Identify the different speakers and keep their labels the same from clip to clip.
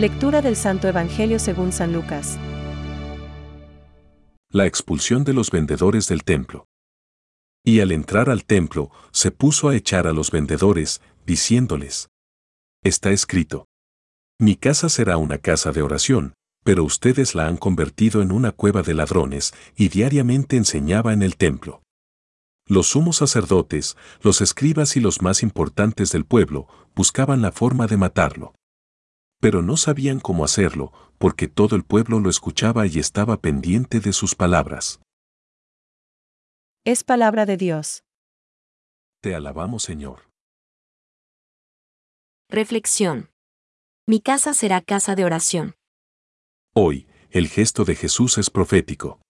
Speaker 1: Lectura del Santo Evangelio según San Lucas.
Speaker 2: La expulsión de los vendedores del templo. Y al entrar al templo, se puso a echar a los vendedores, diciéndoles, Está escrito, Mi casa será una casa de oración, pero ustedes la han convertido en una cueva de ladrones, y diariamente enseñaba en el templo. Los sumos sacerdotes, los escribas y los más importantes del pueblo buscaban la forma de matarlo. Pero no sabían cómo hacerlo, porque todo el pueblo lo escuchaba y estaba pendiente de sus palabras.
Speaker 1: Es palabra de Dios.
Speaker 2: Te alabamos, Señor.
Speaker 3: Reflexión. Mi casa será casa de oración.
Speaker 2: Hoy, el gesto de Jesús es profético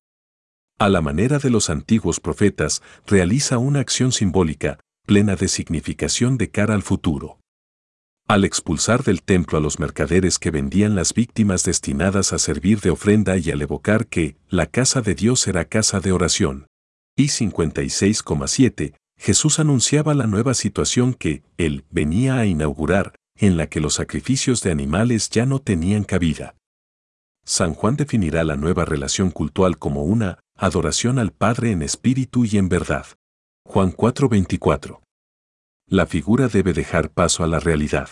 Speaker 2: a la manera de los antiguos profetas, realiza una acción simbólica, plena de significación de cara al futuro. Al expulsar del templo a los mercaderes que vendían las víctimas destinadas a servir de ofrenda y al evocar que la casa de Dios será casa de oración. Y 56,7, Jesús anunciaba la nueva situación que Él venía a inaugurar, en la que los sacrificios de animales ya no tenían cabida. San Juan definirá la nueva relación cultual como una adoración al Padre en espíritu y en verdad. Juan 4:24. La figura debe dejar paso a la realidad.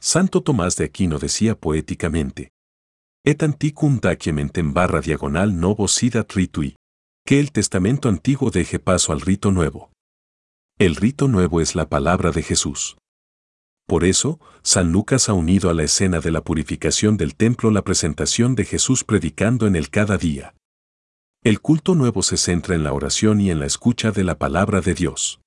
Speaker 2: Santo Tomás de Aquino decía poéticamente, Et anticum en barra diagonal novo sidat ritui, que el testamento antiguo deje paso al rito nuevo. El rito nuevo es la palabra de Jesús. Por eso, San Lucas ha unido a la escena de la purificación del templo la presentación de Jesús predicando en el cada día. El culto nuevo se centra en la oración y en la escucha de la palabra de Dios.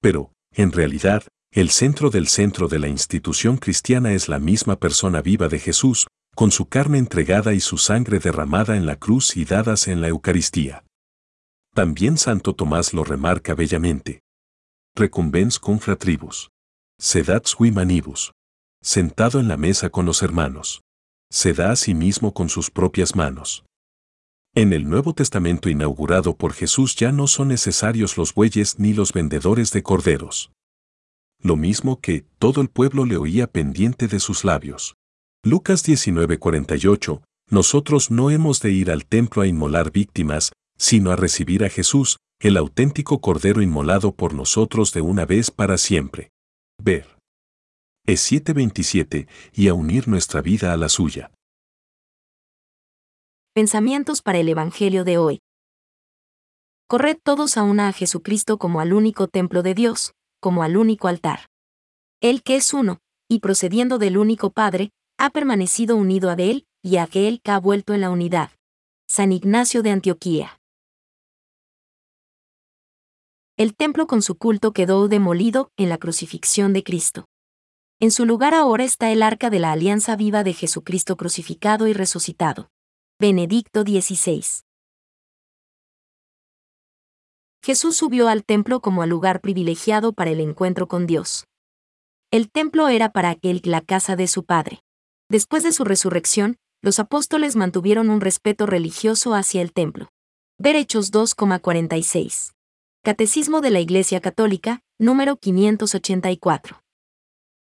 Speaker 2: Pero, en realidad, el centro del centro de la institución cristiana es la misma persona viva de Jesús, con su carne entregada y su sangre derramada en la cruz y dadas en la Eucaristía. También Santo Tomás lo remarca bellamente. Recumbens cum fratribus. Sedat sui manibus. Sentado en la mesa con los hermanos. Se da a sí mismo con sus propias manos. En el Nuevo Testamento inaugurado por Jesús ya no son necesarios los bueyes ni los vendedores de corderos. Lo mismo que todo el pueblo le oía pendiente de sus labios. Lucas 19:48, nosotros no hemos de ir al templo a inmolar víctimas, sino a recibir a Jesús, el auténtico Cordero inmolado por nosotros de una vez para siempre. Ver. Es 7:27 y a unir nuestra vida a la suya.
Speaker 3: Pensamientos para el Evangelio de hoy. Corred todos a una a Jesucristo como al único templo de Dios, como al único altar. Él que es uno, y procediendo del único Padre, ha permanecido unido a Él, y a aquel que ha vuelto en la unidad. San Ignacio de Antioquía. El templo con su culto quedó demolido en la crucifixión de Cristo. En su lugar ahora está el arca de la alianza viva de Jesucristo crucificado y resucitado. Benedicto XVI. Jesús subió al templo como al lugar privilegiado para el encuentro con Dios. El templo era para aquel la casa de su Padre. Después de su resurrección, los apóstoles mantuvieron un respeto religioso hacia el templo. Ver Hechos 2,46. Catecismo de la Iglesia Católica, número 584.